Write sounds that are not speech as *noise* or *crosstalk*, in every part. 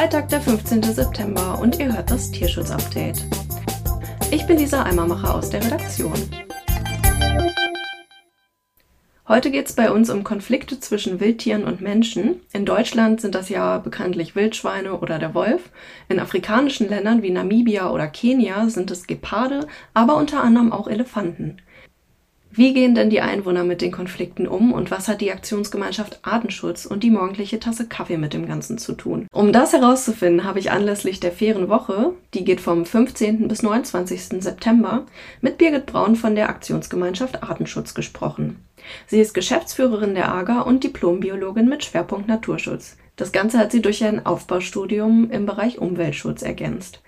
Freitag, der 15. September und ihr hört das Tierschutz-Update. Ich bin Lisa Eimermacher aus der Redaktion. Heute geht es bei uns um Konflikte zwischen Wildtieren und Menschen. In Deutschland sind das ja bekanntlich Wildschweine oder der Wolf. In afrikanischen Ländern wie Namibia oder Kenia sind es Geparde, aber unter anderem auch Elefanten. Wie gehen denn die Einwohner mit den Konflikten um und was hat die Aktionsgemeinschaft Artenschutz und die morgendliche Tasse Kaffee mit dem Ganzen zu tun? Um das herauszufinden, habe ich anlässlich der fairen Woche, die geht vom 15. bis 29. September, mit Birgit Braun von der Aktionsgemeinschaft Artenschutz gesprochen. Sie ist Geschäftsführerin der AGA und Diplombiologin mit Schwerpunkt Naturschutz. Das Ganze hat sie durch ein Aufbaustudium im Bereich Umweltschutz ergänzt.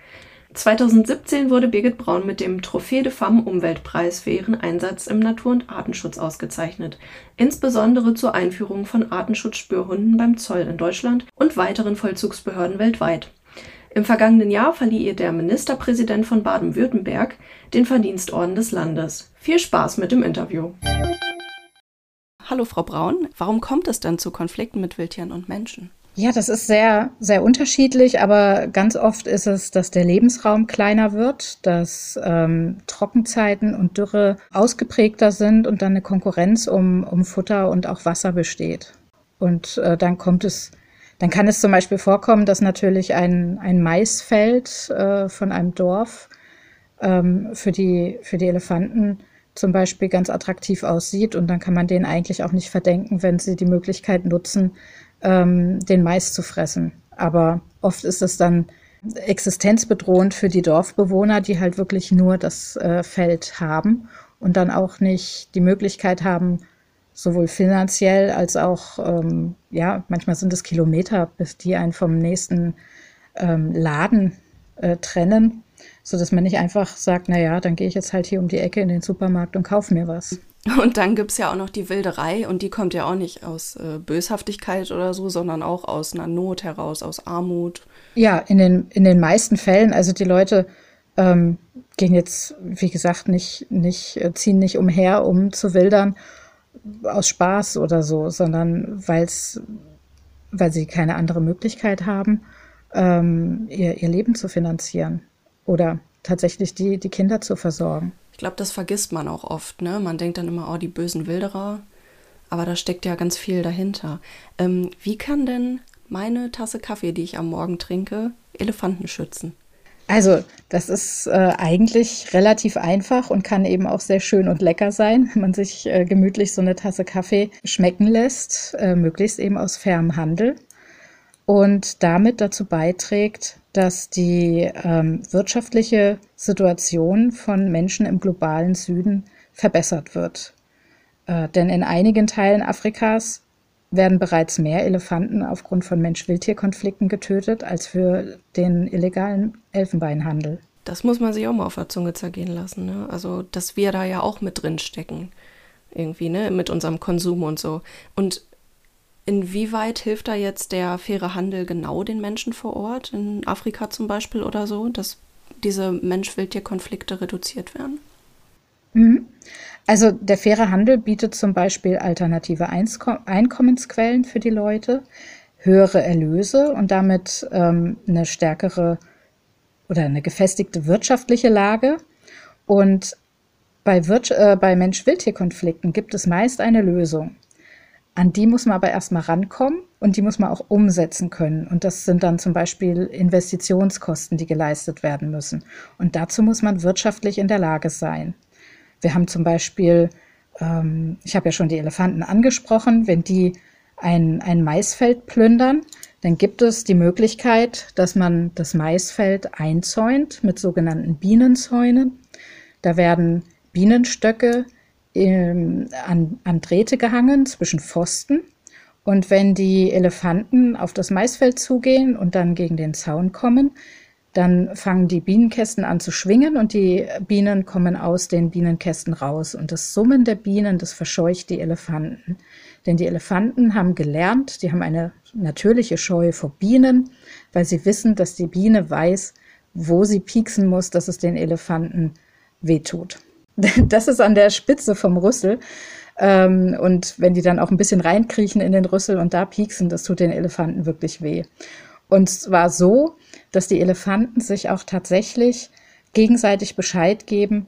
2017 wurde Birgit Braun mit dem Trophäe de Femme Umweltpreis für ihren Einsatz im Natur- und Artenschutz ausgezeichnet, insbesondere zur Einführung von Artenschutzspürhunden beim Zoll in Deutschland und weiteren Vollzugsbehörden weltweit. Im vergangenen Jahr verlieh ihr der Ministerpräsident von Baden-Württemberg den Verdienstorden des Landes. Viel Spaß mit dem Interview. Hallo Frau Braun, warum kommt es denn zu Konflikten mit Wildtieren und Menschen? Ja, das ist sehr, sehr unterschiedlich, aber ganz oft ist es, dass der Lebensraum kleiner wird, dass ähm, Trockenzeiten und Dürre ausgeprägter sind und dann eine Konkurrenz um, um Futter und auch Wasser besteht. Und äh, dann kommt es, dann kann es zum Beispiel vorkommen, dass natürlich ein, ein Maisfeld äh, von einem Dorf ähm, für, die, für die Elefanten zum Beispiel ganz attraktiv aussieht und dann kann man denen eigentlich auch nicht verdenken, wenn sie die Möglichkeit nutzen, ähm, den Mais zu fressen. Aber oft ist es dann existenzbedrohend für die Dorfbewohner, die halt wirklich nur das äh, Feld haben und dann auch nicht die Möglichkeit haben, sowohl finanziell als auch, ähm, ja, manchmal sind es Kilometer, bis die einen vom nächsten ähm, Laden äh, trennen, so dass man nicht einfach sagt, na ja, dann gehe ich jetzt halt hier um die Ecke in den Supermarkt und kaufe mir was. Und dann gibt es ja auch noch die Wilderei und die kommt ja auch nicht aus äh, Böshaftigkeit oder so, sondern auch aus einer Not heraus, aus Armut. Ja, in den, in den meisten Fällen. Also die Leute ähm, gehen jetzt, wie gesagt, nicht, nicht, äh, ziehen nicht umher, um zu wildern aus Spaß oder so, sondern weil's, weil sie keine andere Möglichkeit haben, ähm, ihr, ihr Leben zu finanzieren oder tatsächlich die, die Kinder zu versorgen. Ich glaube, das vergisst man auch oft. Ne? Man denkt dann immer, oh, die bösen Wilderer. Aber da steckt ja ganz viel dahinter. Ähm, wie kann denn meine Tasse Kaffee, die ich am Morgen trinke, Elefanten schützen? Also, das ist äh, eigentlich relativ einfach und kann eben auch sehr schön und lecker sein, wenn man sich äh, gemütlich so eine Tasse Kaffee schmecken lässt, äh, möglichst eben aus fairem Handel und damit dazu beiträgt, dass die ähm, wirtschaftliche Situation von Menschen im globalen Süden verbessert wird. Äh, denn in einigen Teilen Afrikas werden bereits mehr Elefanten aufgrund von Mensch-Wildtier-Konflikten getötet als für den illegalen Elfenbeinhandel. Das muss man sich auch mal auf der Zunge zergehen lassen. Ne? Also, dass wir da ja auch mit drin stecken. Irgendwie, ne? Mit unserem Konsum und so. Und Inwieweit hilft da jetzt der faire Handel genau den Menschen vor Ort, in Afrika zum Beispiel oder so, dass diese Mensch-Wildtier-Konflikte reduziert werden? Mhm. Also der faire Handel bietet zum Beispiel alternative Einkommensquellen für die Leute, höhere Erlöse und damit ähm, eine stärkere oder eine gefestigte wirtschaftliche Lage. Und bei, äh, bei Mensch-Wildtier-Konflikten gibt es meist eine Lösung. An die muss man aber erstmal rankommen und die muss man auch umsetzen können. Und das sind dann zum Beispiel Investitionskosten, die geleistet werden müssen. Und dazu muss man wirtschaftlich in der Lage sein. Wir haben zum Beispiel, ähm, ich habe ja schon die Elefanten angesprochen, wenn die ein, ein Maisfeld plündern, dann gibt es die Möglichkeit, dass man das Maisfeld einzäunt mit sogenannten Bienenzäunen. Da werden Bienenstöcke an, an Drähte gehangen zwischen Pfosten. Und wenn die Elefanten auf das Maisfeld zugehen und dann gegen den Zaun kommen, dann fangen die Bienenkästen an zu schwingen und die Bienen kommen aus den Bienenkästen raus. Und das Summen der Bienen, das verscheucht die Elefanten. Denn die Elefanten haben gelernt, die haben eine natürliche Scheu vor Bienen, weil sie wissen, dass die Biene weiß, wo sie pieksen muss, dass es den Elefanten wehtut. *laughs* Das ist an der Spitze vom Rüssel. Ähm, und wenn die dann auch ein bisschen reinkriechen in den Rüssel und da pieksen, das tut den Elefanten wirklich weh. Und zwar so, dass die Elefanten sich auch tatsächlich gegenseitig Bescheid geben,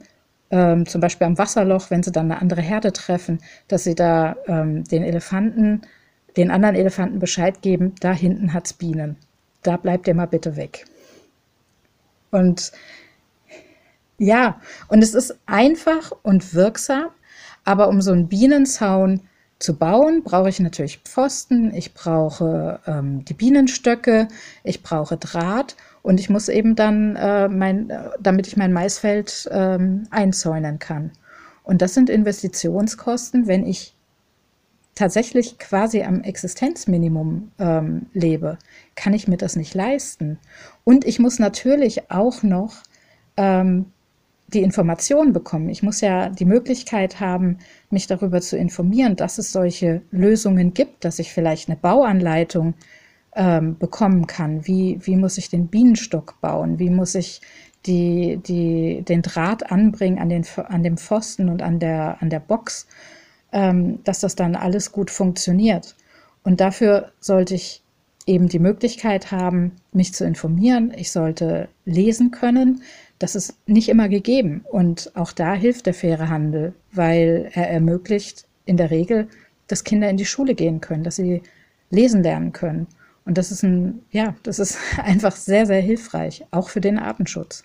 ähm, zum Beispiel am Wasserloch, wenn sie dann eine andere Herde treffen, dass sie da ähm, den Elefanten, den anderen Elefanten Bescheid geben, da hinten hat's Bienen. Da bleibt ihr mal bitte weg. Und ja, und es ist einfach und wirksam, aber um so einen Bienenzaun zu bauen, brauche ich natürlich Pfosten, ich brauche ähm, die Bienenstöcke, ich brauche Draht und ich muss eben dann, äh, mein, damit ich mein Maisfeld ähm, einzäunen kann. Und das sind Investitionskosten, wenn ich tatsächlich quasi am Existenzminimum ähm, lebe, kann ich mir das nicht leisten. Und ich muss natürlich auch noch ähm, die Information bekommen. Ich muss ja die Möglichkeit haben, mich darüber zu informieren, dass es solche Lösungen gibt, dass ich vielleicht eine Bauanleitung ähm, bekommen kann. Wie, wie muss ich den Bienenstock bauen? Wie muss ich die, die, den Draht anbringen an, den, an dem Pfosten und an der, an der Box, ähm, dass das dann alles gut funktioniert. Und dafür sollte ich eben die Möglichkeit haben, mich zu informieren. Ich sollte lesen können. Das ist nicht immer gegeben. Und auch da hilft der faire Handel, weil er ermöglicht in der Regel, dass Kinder in die Schule gehen können, dass sie lesen lernen können. Und das ist ein, ja, das ist *laughs* einfach sehr, sehr hilfreich, auch für den Artenschutz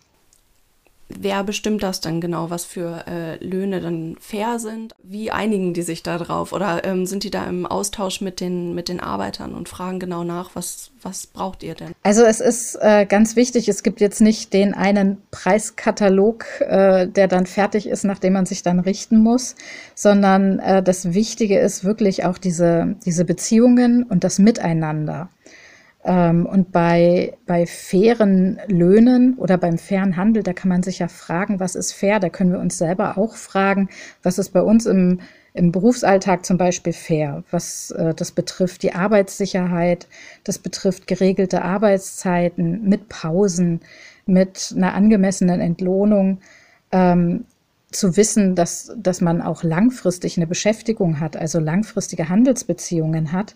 wer bestimmt das dann genau, was für äh, Löhne dann fair sind? Wie einigen die sich da drauf? Oder ähm, sind die da im Austausch mit den, mit den Arbeitern und fragen genau nach, was, was braucht ihr denn? Also es ist äh, ganz wichtig, es gibt jetzt nicht den einen Preiskatalog, äh, der dann fertig ist, nachdem man sich dann richten muss, sondern äh, das Wichtige ist wirklich auch diese, diese Beziehungen und das Miteinander. Ähm, und bei, bei fairen Löhnen oder beim fairen Handel, da kann man sich ja fragen, was ist fair? Da können wir uns selber auch fragen, was ist bei uns im, im Berufsalltag zum Beispiel fair? Was äh, das betrifft die Arbeitssicherheit, das betrifft geregelte Arbeitszeiten mit Pausen, mit einer angemessenen Entlohnung. Ähm, zu wissen, dass, dass man auch langfristig eine Beschäftigung hat, also langfristige Handelsbeziehungen hat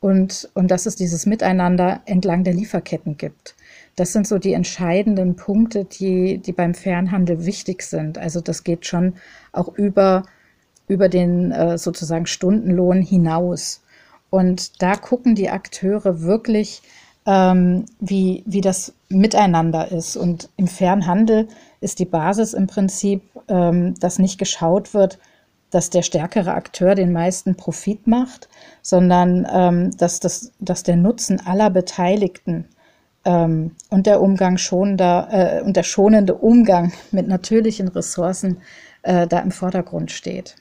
und, und dass es dieses Miteinander entlang der Lieferketten gibt. Das sind so die entscheidenden Punkte, die, die beim Fernhandel wichtig sind. Also das geht schon auch über, über den äh, sozusagen Stundenlohn hinaus. Und da gucken die Akteure wirklich, ähm, wie, wie das miteinander ist. Und im Fernhandel ist die Basis im Prinzip, ähm, dass nicht geschaut wird, dass der stärkere Akteur den meisten Profit macht, sondern ähm, dass, das, dass der Nutzen aller Beteiligten ähm, und der Umgang schonender äh, und der schonende Umgang mit natürlichen Ressourcen äh, da im Vordergrund steht.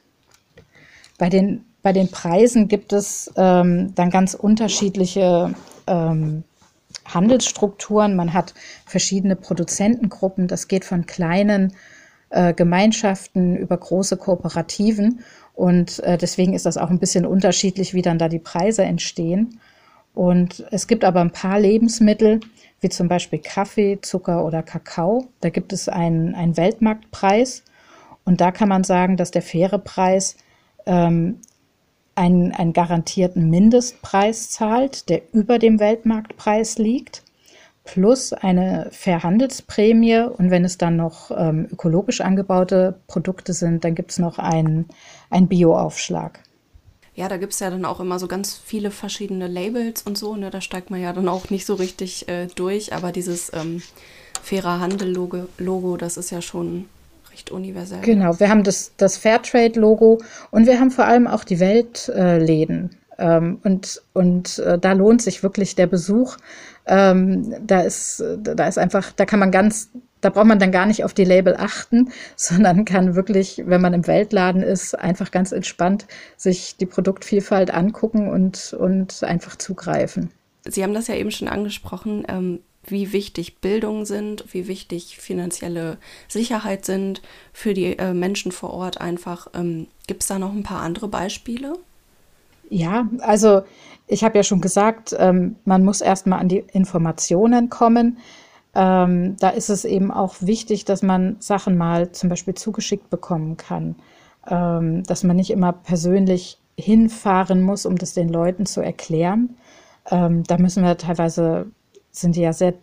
Bei den, bei den Preisen gibt es ähm, dann ganz unterschiedliche ähm, Handelsstrukturen. Man hat verschiedene Produzentengruppen. Das geht von kleinen äh, Gemeinschaften, über große Kooperativen. Und äh, deswegen ist das auch ein bisschen unterschiedlich, wie dann da die Preise entstehen. Und es gibt aber ein paar Lebensmittel, wie zum Beispiel Kaffee, Zucker oder Kakao. Da gibt es einen, einen Weltmarktpreis. Und da kann man sagen, dass der faire Preis ähm, einen, einen garantierten Mindestpreis zahlt, der über dem Weltmarktpreis liegt plus eine Verhandelsprämie. Und wenn es dann noch ähm, ökologisch angebaute Produkte sind, dann gibt es noch einen, einen Bio-Aufschlag. Ja, da gibt es ja dann auch immer so ganz viele verschiedene Labels und so. Ne? Da steigt man ja dann auch nicht so richtig äh, durch. Aber dieses ähm, fairer Handel-Logo, Logo, das ist ja schon recht universell. Genau, wir haben das, das Fairtrade-Logo und wir haben vor allem auch die Weltläden. Ähm, und und äh, da lohnt sich wirklich der Besuch. Ähm, da ist, da ist einfach, da kann man ganz, da braucht man dann gar nicht auf die Label achten, *laughs* sondern kann wirklich, wenn man im Weltladen ist, einfach ganz entspannt sich die Produktvielfalt angucken und, und einfach zugreifen. Sie haben das ja eben schon angesprochen, ähm, wie wichtig Bildung sind, wie wichtig finanzielle Sicherheit sind für die äh, Menschen vor Ort einfach. Ähm, Gibt es da noch ein paar andere Beispiele? Ja, also ich habe ja schon gesagt, ähm, man muss erstmal an die Informationen kommen. Ähm, da ist es eben auch wichtig, dass man Sachen mal zum Beispiel zugeschickt bekommen kann, ähm, dass man nicht immer persönlich hinfahren muss, um das den Leuten zu erklären. Ähm, da müssen wir teilweise sind die ja sehr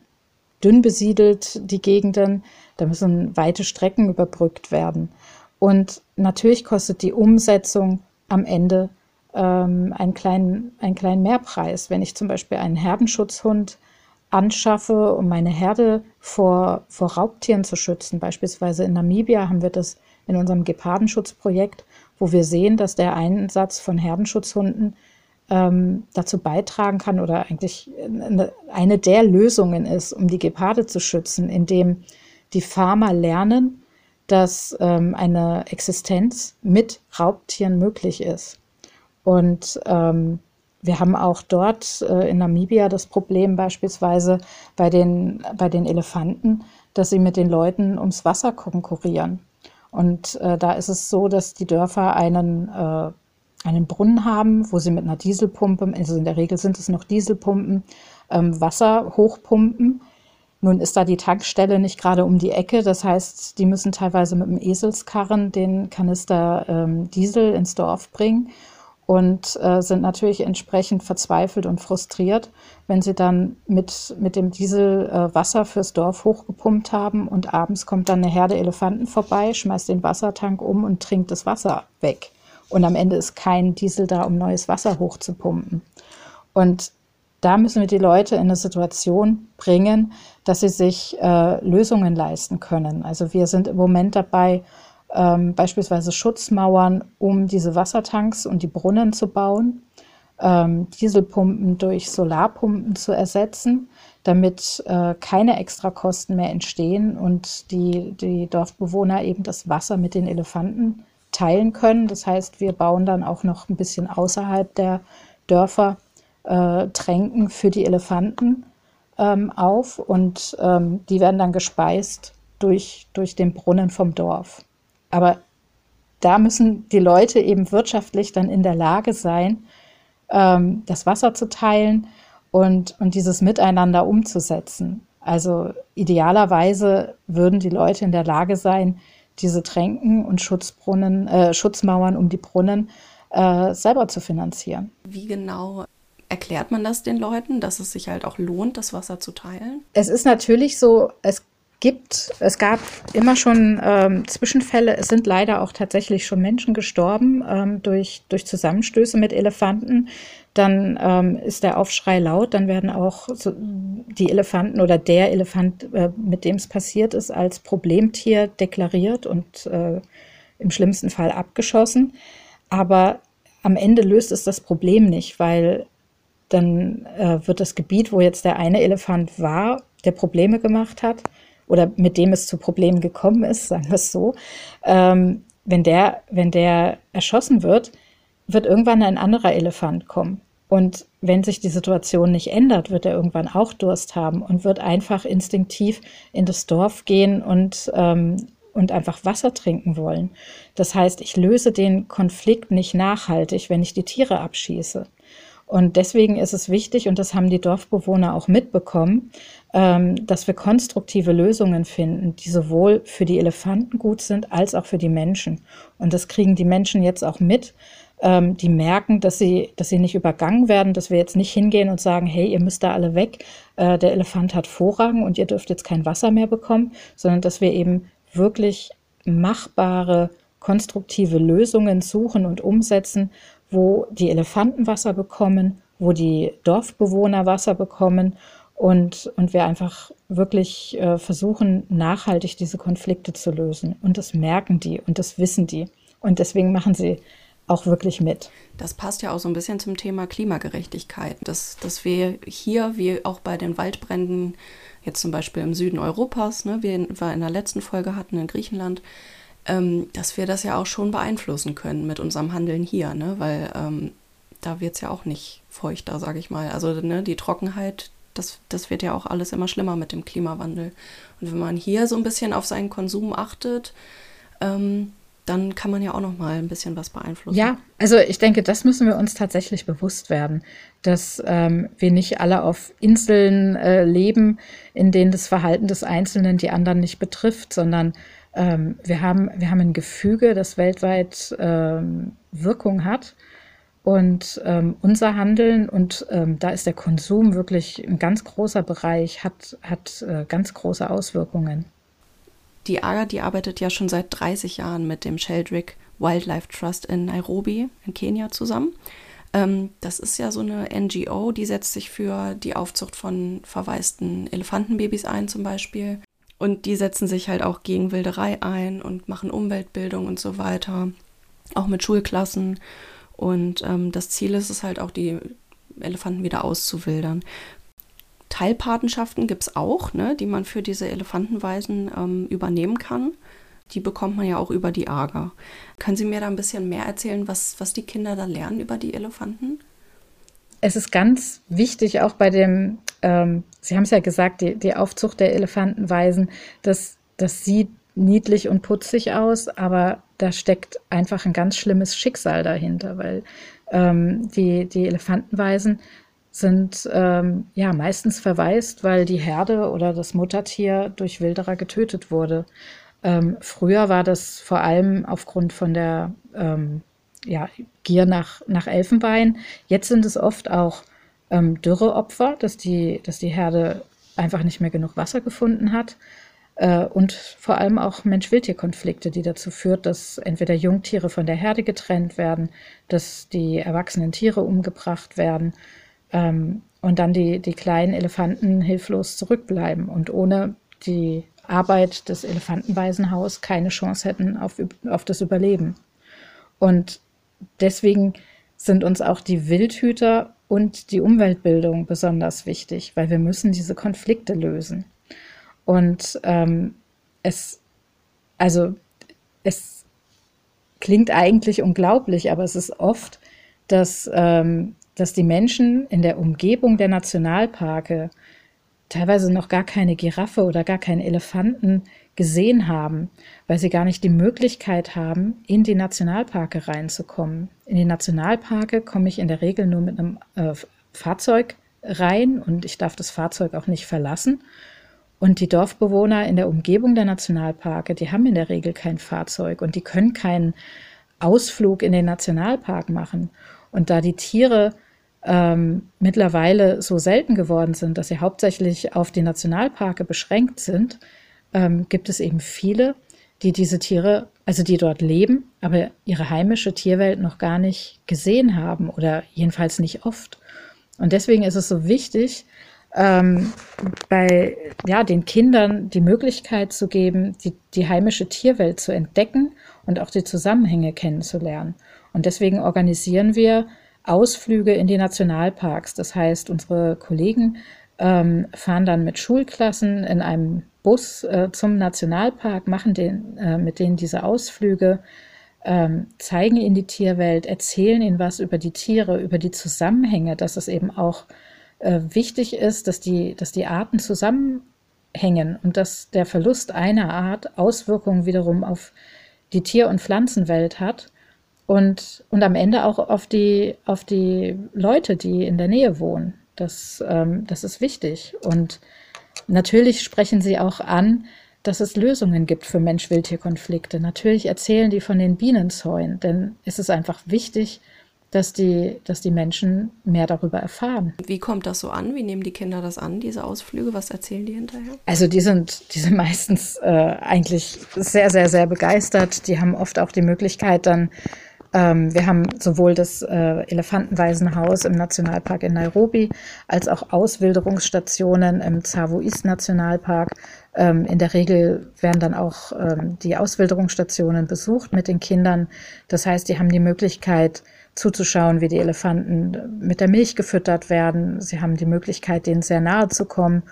dünn besiedelt, die Gegenden. Da müssen weite Strecken überbrückt werden. Und natürlich kostet die Umsetzung am Ende ähm, einen, kleinen, einen kleinen Mehrpreis. Wenn ich zum Beispiel einen Herdenschutzhund anschaffe, um meine Herde vor, vor Raubtieren zu schützen. Beispielsweise in Namibia haben wir das in unserem Gepardenschutzprojekt, wo wir sehen, dass der Einsatz von Herdenschutzhunden ähm, dazu beitragen kann oder eigentlich eine, der Lösungen ist, um die Geparde zu schützen, indem die Farmer lernen, dass ähm, eine Existenz mit Raubtieren möglich ist. Und ähm, wir haben auch dort äh, in Namibia das Problem beispielsweise bei den, bei den Elefanten, dass sie mit den Leuten ums Wasser konkurrieren. Und äh, da ist es so, dass die Dörfer einen, äh, einen Brunnen haben, wo sie mit einer Dieselpumpe, also in der Regel sind es noch Dieselpumpen, ähm, Wasser hochpumpen. Nun ist da die Tankstelle nicht gerade um die Ecke. Das heißt, die müssen teilweise mit dem Eselskarren den Kanister ähm, Diesel ins Dorf bringen und äh, sind natürlich entsprechend verzweifelt und frustriert, wenn sie dann mit, mit dem Diesel äh, Wasser fürs Dorf hochgepumpt haben und abends kommt dann eine Herde Elefanten vorbei, schmeißt den Wassertank um und trinkt das Wasser weg. Und am Ende ist kein Diesel da, um neues Wasser hochzupumpen. Und da müssen wir die Leute in eine Situation bringen, dass sie sich äh, Lösungen leisten können. Also wir sind im Moment dabei, ähm, beispielsweise Schutzmauern, um diese Wassertanks und die Brunnen zu bauen, ähm, Dieselpumpen durch Solarpumpen zu ersetzen, damit äh, keine Extrakosten mehr entstehen und die, die Dorfbewohner eben das Wasser mit den Elefanten teilen können. Das heißt, wir bauen dann auch noch ein bisschen außerhalb der Dörfer äh, Tränken für die Elefanten ähm, auf und ähm, die werden dann gespeist durch, durch den Brunnen vom Dorf. Aber da müssen die Leute eben wirtschaftlich dann in der Lage sein, ähm, das Wasser zu teilen und, und dieses Miteinander umzusetzen. Also idealerweise würden die Leute in der Lage sein, diese Tränken und Schutzbrunnen, äh, Schutzmauern um die Brunnen äh, selber zu finanzieren. Wie genau erklärt man das den Leuten, dass es sich halt auch lohnt, das Wasser zu teilen? Es ist natürlich so, es gibt, es gab immer schon ähm, Zwischenfälle. Es sind leider auch tatsächlich schon Menschen gestorben ähm, durch, durch Zusammenstöße mit Elefanten. Dann ähm, ist der Aufschrei laut, dann werden auch so die Elefanten oder der Elefant, äh, mit dem es passiert ist, als Problemtier deklariert und äh, im schlimmsten Fall abgeschossen. Aber am Ende löst es das Problem nicht, weil dann äh, wird das Gebiet, wo jetzt der eine Elefant war, der Probleme gemacht hat, oder mit dem es zu Problemen gekommen ist, *laughs* sagen wir es so, ähm, wenn, der, wenn der erschossen wird, wird irgendwann ein anderer Elefant kommen. Und wenn sich die Situation nicht ändert, wird er irgendwann auch Durst haben und wird einfach instinktiv in das Dorf gehen und, ähm, und einfach Wasser trinken wollen. Das heißt, ich löse den Konflikt nicht nachhaltig, wenn ich die Tiere abschieße. Und deswegen ist es wichtig, und das haben die Dorfbewohner auch mitbekommen, ähm, dass wir konstruktive Lösungen finden, die sowohl für die Elefanten gut sind als auch für die Menschen. Und das kriegen die Menschen jetzt auch mit. Ähm, die merken, dass sie, dass sie nicht übergangen werden, dass wir jetzt nicht hingehen und sagen, hey, ihr müsst da alle weg, äh, der Elefant hat Vorrang und ihr dürft jetzt kein Wasser mehr bekommen, sondern dass wir eben wirklich machbare, konstruktive Lösungen suchen und umsetzen, wo die Elefanten Wasser bekommen, wo die Dorfbewohner Wasser bekommen und, und wir einfach wirklich äh, versuchen, nachhaltig diese Konflikte zu lösen. Und das merken die und das wissen die. Und deswegen machen sie auch wirklich mit. Das passt ja auch so ein bisschen zum Thema Klimagerechtigkeit, dass, dass wir hier, wie auch bei den Waldbränden, jetzt zum Beispiel im Süden Europas, ne, wie wir in der letzten Folge hatten in Griechenland, ähm, dass wir das ja auch schon beeinflussen können mit unserem Handeln hier, ne? weil ähm, da wird es ja auch nicht feuchter, sage ich mal. Also ne, die Trockenheit, das, das wird ja auch alles immer schlimmer mit dem Klimawandel. Und wenn man hier so ein bisschen auf seinen Konsum achtet, ähm, dann kann man ja auch noch mal ein bisschen was beeinflussen. Ja, also ich denke, das müssen wir uns tatsächlich bewusst werden, dass ähm, wir nicht alle auf Inseln äh, leben, in denen das Verhalten des Einzelnen die anderen nicht betrifft, sondern ähm, wir, haben, wir haben ein Gefüge, das weltweit ähm, Wirkung hat. Und ähm, unser Handeln, und ähm, da ist der Konsum wirklich ein ganz großer Bereich, hat, hat äh, ganz große Auswirkungen. Die AGA, die arbeitet ja schon seit 30 Jahren mit dem Sheldrick Wildlife Trust in Nairobi in Kenia zusammen. Ähm, das ist ja so eine NGO, die setzt sich für die Aufzucht von verwaisten Elefantenbabys ein zum Beispiel. Und die setzen sich halt auch gegen Wilderei ein und machen Umweltbildung und so weiter, auch mit Schulklassen. Und ähm, das Ziel ist es halt auch, die Elefanten wieder auszuwildern. Teilpatenschaften gibt es auch, ne, die man für diese Elefantenweisen ähm, übernehmen kann. Die bekommt man ja auch über die AGA. Können Sie mir da ein bisschen mehr erzählen, was, was die Kinder da lernen über die Elefanten? Es ist ganz wichtig, auch bei dem, ähm, Sie haben es ja gesagt, die, die Aufzucht der Elefantenweisen, dass das sieht niedlich und putzig aus, aber da steckt einfach ein ganz schlimmes Schicksal dahinter, weil ähm, die, die Elefantenweisen sind ähm, ja meistens verwaist, weil die Herde oder das Muttertier durch Wilderer getötet wurde. Ähm, früher war das vor allem aufgrund von der ähm, ja, Gier nach, nach Elfenbein. Jetzt sind es oft auch ähm, Dürreopfer, dass die, dass die Herde einfach nicht mehr genug Wasser gefunden hat. Äh, und vor allem auch Mensch-Wildtier-Konflikte, die dazu führt, dass entweder Jungtiere von der Herde getrennt werden, dass die erwachsenen Tiere umgebracht werden ähm, und dann die, die kleinen Elefanten hilflos zurückbleiben und ohne die Arbeit des Elefantenwaisenhaus keine Chance hätten auf, auf das Überleben. Und deswegen sind uns auch die Wildhüter und die Umweltbildung besonders wichtig, weil wir müssen diese Konflikte lösen. Und ähm, es, also es klingt eigentlich unglaublich, aber es ist oft, dass, ähm, dass die Menschen in der Umgebung der Nationalparke teilweise noch gar keine Giraffe oder gar keinen Elefanten gesehen haben, weil sie gar nicht die Möglichkeit haben, in die Nationalparke reinzukommen. In die Nationalparke komme ich in der Regel nur mit einem äh, Fahrzeug rein und ich darf das Fahrzeug auch nicht verlassen. Und die Dorfbewohner in der Umgebung der Nationalparke, die haben in der Regel kein Fahrzeug und die können keinen Ausflug in den Nationalpark machen. Und da die Tiere ähm, mittlerweile so selten geworden sind, dass sie hauptsächlich auf die Nationalparke beschränkt sind, ähm, gibt es eben viele, die diese Tiere, also die dort leben, aber ihre heimische Tierwelt noch gar nicht gesehen haben oder jedenfalls nicht oft. Und deswegen ist es so wichtig, ähm, bei ja, den Kindern die Möglichkeit zu geben, die, die heimische Tierwelt zu entdecken und auch die Zusammenhänge kennenzulernen. Und deswegen organisieren wir Ausflüge in die Nationalparks. Das heißt, unsere Kollegen ähm, fahren dann mit Schulklassen in einem Bus äh, zum Nationalpark, machen den, äh, mit denen diese Ausflüge, ähm, zeigen ihnen die Tierwelt, erzählen ihnen was über die Tiere, über die Zusammenhänge, dass es eben auch äh, wichtig ist, dass die, dass die Arten zusammenhängen und dass der Verlust einer Art Auswirkungen wiederum auf die Tier- und Pflanzenwelt hat und, und am Ende auch auf die, auf die Leute, die in der Nähe wohnen. Das, ähm, das ist wichtig. Und natürlich sprechen sie auch an, dass es Lösungen gibt für Mensch-Wildtier-Konflikte. Natürlich erzählen die von den Bienenzäunen, denn es ist einfach wichtig, dass die, dass die Menschen mehr darüber erfahren. Wie kommt das so an? Wie nehmen die Kinder das an, diese Ausflüge? Was erzählen die hinterher? Also die sind, die sind meistens äh, eigentlich sehr, sehr, sehr begeistert. Die haben oft auch die Möglichkeit dann ähm, wir haben sowohl das äh, Elefantenwaisenhaus im Nationalpark in Nairobi als auch Auswilderungsstationen im Tsavo East Nationalpark. Ähm, in der Regel werden dann auch ähm, die Auswilderungsstationen besucht mit den Kindern. Das heißt, die haben die Möglichkeit, zuzuschauen, wie die Elefanten mit der Milch gefüttert werden. Sie haben die Möglichkeit, denen sehr nahe zu kommen.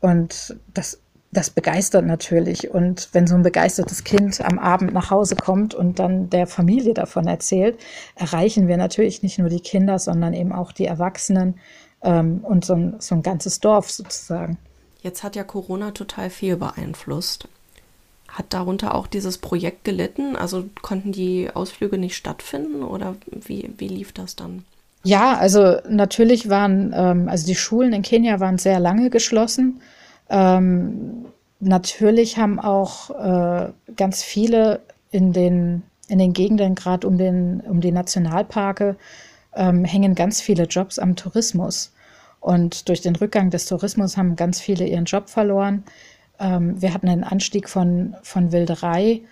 Und das das begeistert natürlich. Und wenn so ein begeistertes Kind am Abend nach Hause kommt und dann der Familie davon erzählt, erreichen wir natürlich nicht nur die Kinder, sondern eben auch die Erwachsenen ähm, und so ein, so ein ganzes Dorf sozusagen. Jetzt hat ja Corona total viel beeinflusst. Hat darunter auch dieses Projekt gelitten? Also konnten die Ausflüge nicht stattfinden oder wie, wie lief das dann? Ja, also natürlich waren, ähm, also die Schulen in Kenia waren sehr lange geschlossen. Ähm, natürlich haben auch äh, ganz viele in den, in den Gegenden, gerade um, um die Nationalparke, ähm, hängen ganz viele Jobs am Tourismus. Und durch den Rückgang des Tourismus haben ganz viele ihren Job verloren. Ähm, wir hatten einen Anstieg von, von Wilderei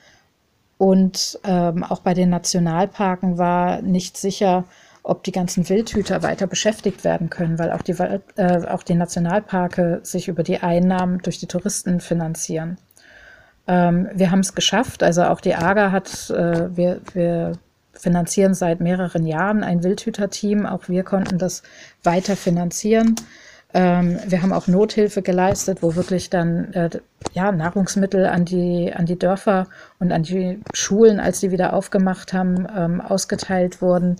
und ähm, auch bei den Nationalparken war nicht sicher, ob die ganzen Wildhüter weiter beschäftigt werden können, weil auch die, äh, auch die Nationalparke sich über die Einnahmen durch die Touristen finanzieren. Ähm, wir haben es geschafft, also auch die AGA hat, äh, wir, wir finanzieren seit mehreren Jahren ein Wildhüterteam, auch wir konnten das weiter finanzieren. Ähm, wir haben auch Nothilfe geleistet, wo wirklich dann äh, ja, Nahrungsmittel an die, an die Dörfer und an die Schulen, als die wieder aufgemacht haben, ähm, ausgeteilt wurden.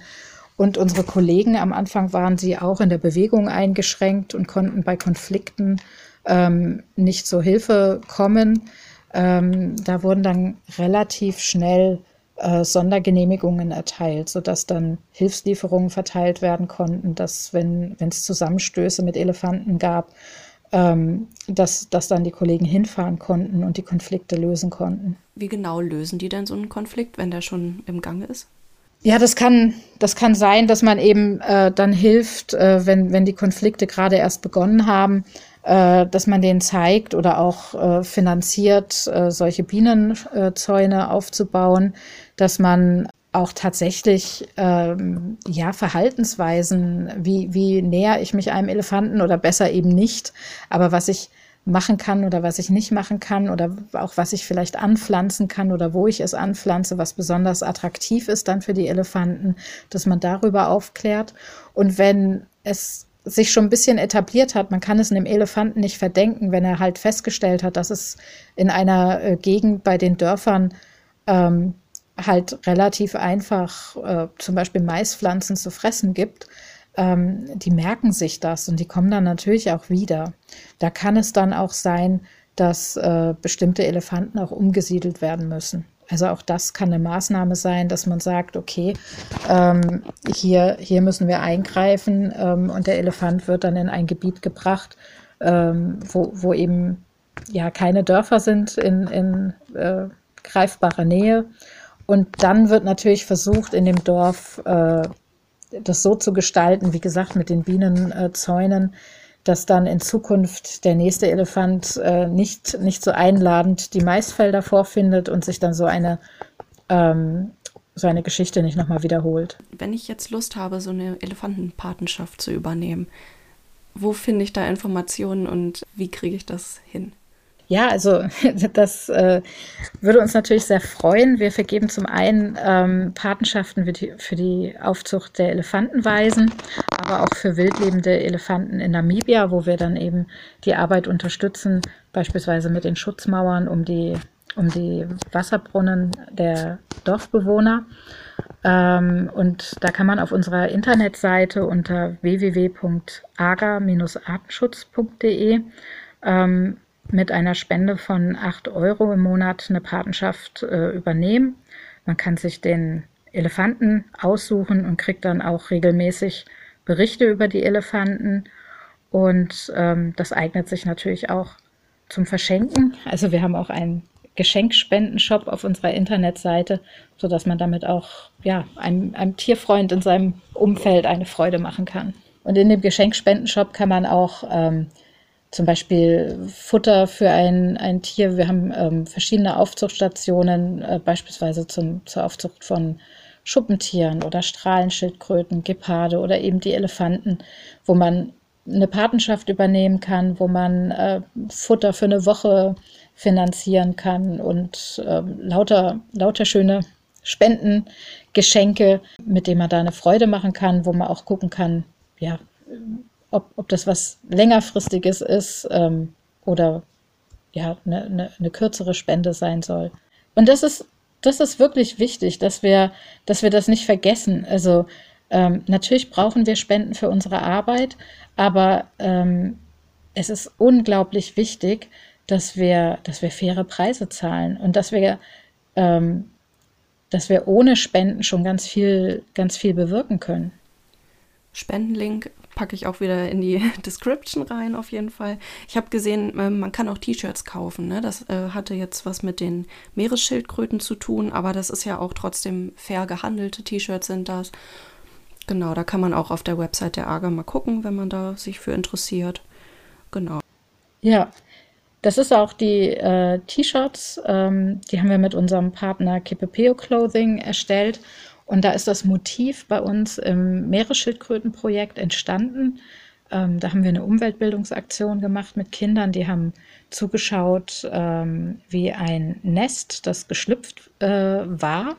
Und unsere Kollegen am Anfang waren sie auch in der Bewegung eingeschränkt und konnten bei Konflikten ähm, nicht zur Hilfe kommen. Ähm, da wurden dann relativ schnell äh, Sondergenehmigungen erteilt, sodass dann Hilfslieferungen verteilt werden konnten, dass wenn es Zusammenstöße mit Elefanten gab, ähm, dass, dass dann die Kollegen hinfahren konnten und die Konflikte lösen konnten. Wie genau lösen die denn so einen Konflikt, wenn der schon im Gange ist? Ja, das kann, das kann sein, dass man eben äh, dann hilft, äh, wenn, wenn die Konflikte gerade erst begonnen haben, äh, dass man denen zeigt oder auch äh, finanziert, äh, solche Bienenzäune aufzubauen, dass man auch tatsächlich ähm, ja Verhaltensweisen, wie, wie näher ich mich einem Elefanten oder besser eben nicht, aber was ich machen kann oder was ich nicht machen kann oder auch was ich vielleicht anpflanzen kann oder wo ich es anpflanze, was besonders attraktiv ist dann für die Elefanten, dass man darüber aufklärt. Und wenn es sich schon ein bisschen etabliert hat, man kann es einem Elefanten nicht verdenken, wenn er halt festgestellt hat, dass es in einer äh, Gegend bei den Dörfern ähm, halt relativ einfach äh, zum Beispiel Maispflanzen zu fressen gibt, ähm, die merken sich das und die kommen dann natürlich auch wieder. Da kann es dann auch sein, dass äh, bestimmte Elefanten auch umgesiedelt werden müssen. Also auch das kann eine Maßnahme sein, dass man sagt, okay, ähm, hier, hier müssen wir eingreifen ähm, und der Elefant wird dann in ein Gebiet gebracht, ähm, wo, wo eben ja keine Dörfer sind in, in äh, greifbarer Nähe. Und dann wird natürlich versucht, in dem Dorf äh, das so zu gestalten, wie gesagt, mit den Bienenzäunen, dass dann in Zukunft der nächste Elefant äh, nicht, nicht so einladend die Maisfelder vorfindet und sich dann so eine, ähm, so eine Geschichte nicht nochmal wiederholt. Wenn ich jetzt Lust habe, so eine Elefantenpatenschaft zu übernehmen, wo finde ich da Informationen und wie kriege ich das hin? Ja, also *laughs* das äh, würde uns natürlich sehr freuen. Wir vergeben zum einen ähm, Patenschaften für die, für die Aufzucht der Elefantenweisen, aber auch für wildlebende Elefanten in Namibia, wo wir dann eben die Arbeit unterstützen, beispielsweise mit den Schutzmauern um die, um die Wasserbrunnen der Dorfbewohner. Ähm, und da kann man auf unserer Internetseite unter www.aga-artenschutz.de mit einer Spende von 8 Euro im Monat eine Patenschaft äh, übernehmen. Man kann sich den Elefanten aussuchen und kriegt dann auch regelmäßig Berichte über die Elefanten. Und ähm, das eignet sich natürlich auch zum Verschenken. Also wir haben auch einen Geschenkspendenshop auf unserer Internetseite, sodass man damit auch ja, einem, einem Tierfreund in seinem Umfeld eine Freude machen kann. Und in dem Geschenkspendenshop kann man auch ähm, zum Beispiel Futter für ein, ein Tier. Wir haben ähm, verschiedene Aufzuchtstationen, äh, beispielsweise zum, zur Aufzucht von Schuppentieren oder Strahlenschildkröten, Geparde oder eben die Elefanten, wo man eine Patenschaft übernehmen kann, wo man äh, Futter für eine Woche finanzieren kann und äh, lauter, lauter schöne Spenden, Geschenke, mit denen man da eine Freude machen kann, wo man auch gucken kann, ja, ob, ob das was längerfristiges ist ähm, oder ja, eine, eine, eine kürzere Spende sein soll. Und das ist, das ist wirklich wichtig, dass wir, dass wir das nicht vergessen. Also ähm, natürlich brauchen wir Spenden für unsere Arbeit, aber ähm, es ist unglaublich wichtig, dass wir, dass wir faire Preise zahlen und dass wir, ähm, dass wir ohne Spenden schon ganz viel, ganz viel bewirken können. Spendenlink packe ich auch wieder in die *laughs* Description rein, auf jeden Fall. Ich habe gesehen, ähm, man kann auch T-Shirts kaufen. Ne? Das äh, hatte jetzt was mit den Meeresschildkröten zu tun, aber das ist ja auch trotzdem fair gehandelte T-Shirts sind das. Genau, da kann man auch auf der Website der AGA mal gucken, wenn man da sich für interessiert. Genau. Ja, das ist auch die äh, T-Shirts, ähm, die haben wir mit unserem Partner Kipepeo Clothing erstellt. Und da ist das Motiv bei uns im Meeresschildkrötenprojekt entstanden. Ähm, da haben wir eine Umweltbildungsaktion gemacht mit Kindern, die haben zugeschaut, ähm, wie ein Nest, das geschlüpft äh, war.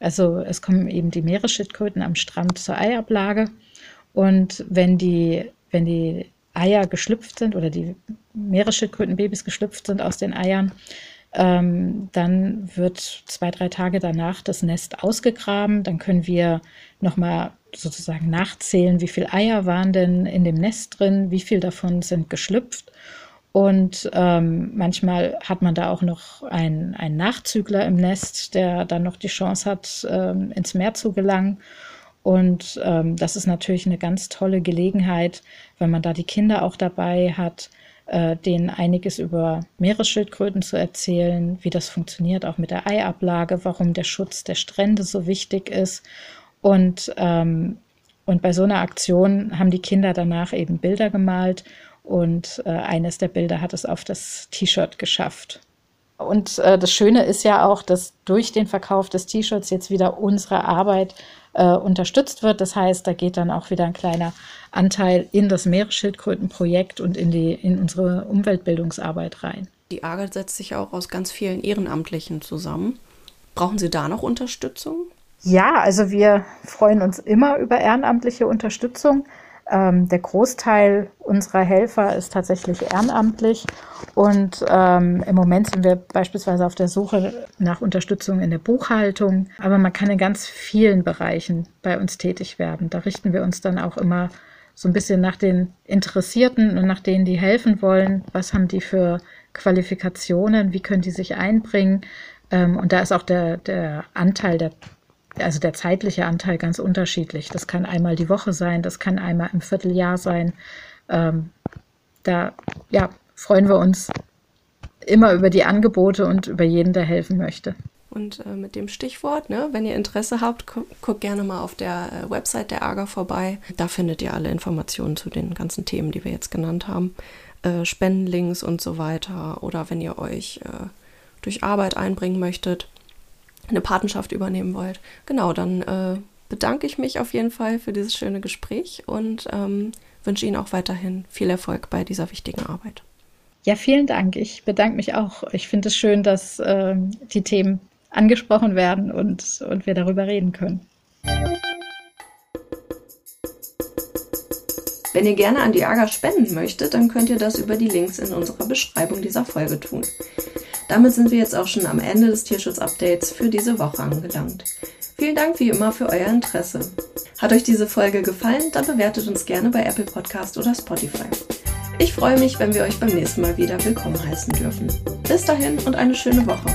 Also es kommen eben die Meeresschildkröten am Strand zur Eiablage. Und wenn die, wenn die Eier geschlüpft sind oder die Meeresschildkrötenbabys geschlüpft sind aus den Eiern, ähm, dann wird zwei, drei Tage danach das Nest ausgegraben. Dann können wir nochmal sozusagen nachzählen, wie viele Eier waren denn in dem Nest drin, wie viel davon sind geschlüpft. Und ähm, manchmal hat man da auch noch einen, einen Nachzügler im Nest, der dann noch die Chance hat, ähm, ins Meer zu gelangen. Und ähm, das ist natürlich eine ganz tolle Gelegenheit, wenn man da die Kinder auch dabei hat, äh, denen einiges über Meeresschildkröten zu erzählen, wie das funktioniert, auch mit der Eiablage, warum der Schutz der Strände so wichtig ist. Und, ähm, und bei so einer Aktion haben die Kinder danach eben Bilder gemalt und äh, eines der Bilder hat es auf das T-Shirt geschafft. Und äh, das Schöne ist ja auch, dass durch den Verkauf des T-Shirts jetzt wieder unsere Arbeit äh, unterstützt wird. Das heißt, da geht dann auch wieder ein kleiner Anteil in das Meeresschildkrötenprojekt und in, die, in unsere Umweltbildungsarbeit rein. Die AGA setzt sich auch aus ganz vielen Ehrenamtlichen zusammen. Brauchen Sie da noch Unterstützung? Ja, also wir freuen uns immer über ehrenamtliche Unterstützung. Ähm, der Großteil unserer Helfer ist tatsächlich ehrenamtlich und ähm, im Moment sind wir beispielsweise auf der Suche nach Unterstützung in der Buchhaltung, aber man kann in ganz vielen Bereichen bei uns tätig werden. Da richten wir uns dann auch immer so ein bisschen nach den Interessierten und nach denen, die helfen wollen. Was haben die für Qualifikationen? Wie können die sich einbringen? Ähm, und da ist auch der, der Anteil der also der zeitliche Anteil ganz unterschiedlich. Das kann einmal die Woche sein, das kann einmal im Vierteljahr sein. Ähm, da ja, freuen wir uns immer über die Angebote und über jeden, der helfen möchte. Und äh, mit dem Stichwort, ne, wenn ihr Interesse habt, gu guckt gerne mal auf der äh, Website der AGA vorbei. Da findet ihr alle Informationen zu den ganzen Themen, die wir jetzt genannt haben. Äh, Spendenlinks und so weiter. Oder wenn ihr euch äh, durch Arbeit einbringen möchtet, eine Patenschaft übernehmen wollt. Genau, dann äh, bedanke ich mich auf jeden Fall für dieses schöne Gespräch und ähm, wünsche Ihnen auch weiterhin viel Erfolg bei dieser wichtigen Arbeit. Ja, vielen Dank. Ich bedanke mich auch. Ich finde es schön, dass äh, die Themen angesprochen werden und, und wir darüber reden können. Wenn ihr gerne an die AGA spenden möchtet, dann könnt ihr das über die Links in unserer Beschreibung dieser Folge tun. Damit sind wir jetzt auch schon am Ende des Tierschutz-Updates für diese Woche angelangt. Vielen Dank wie immer für euer Interesse. Hat euch diese Folge gefallen, dann bewertet uns gerne bei Apple Podcast oder Spotify. Ich freue mich, wenn wir euch beim nächsten Mal wieder willkommen heißen dürfen. Bis dahin und eine schöne Woche.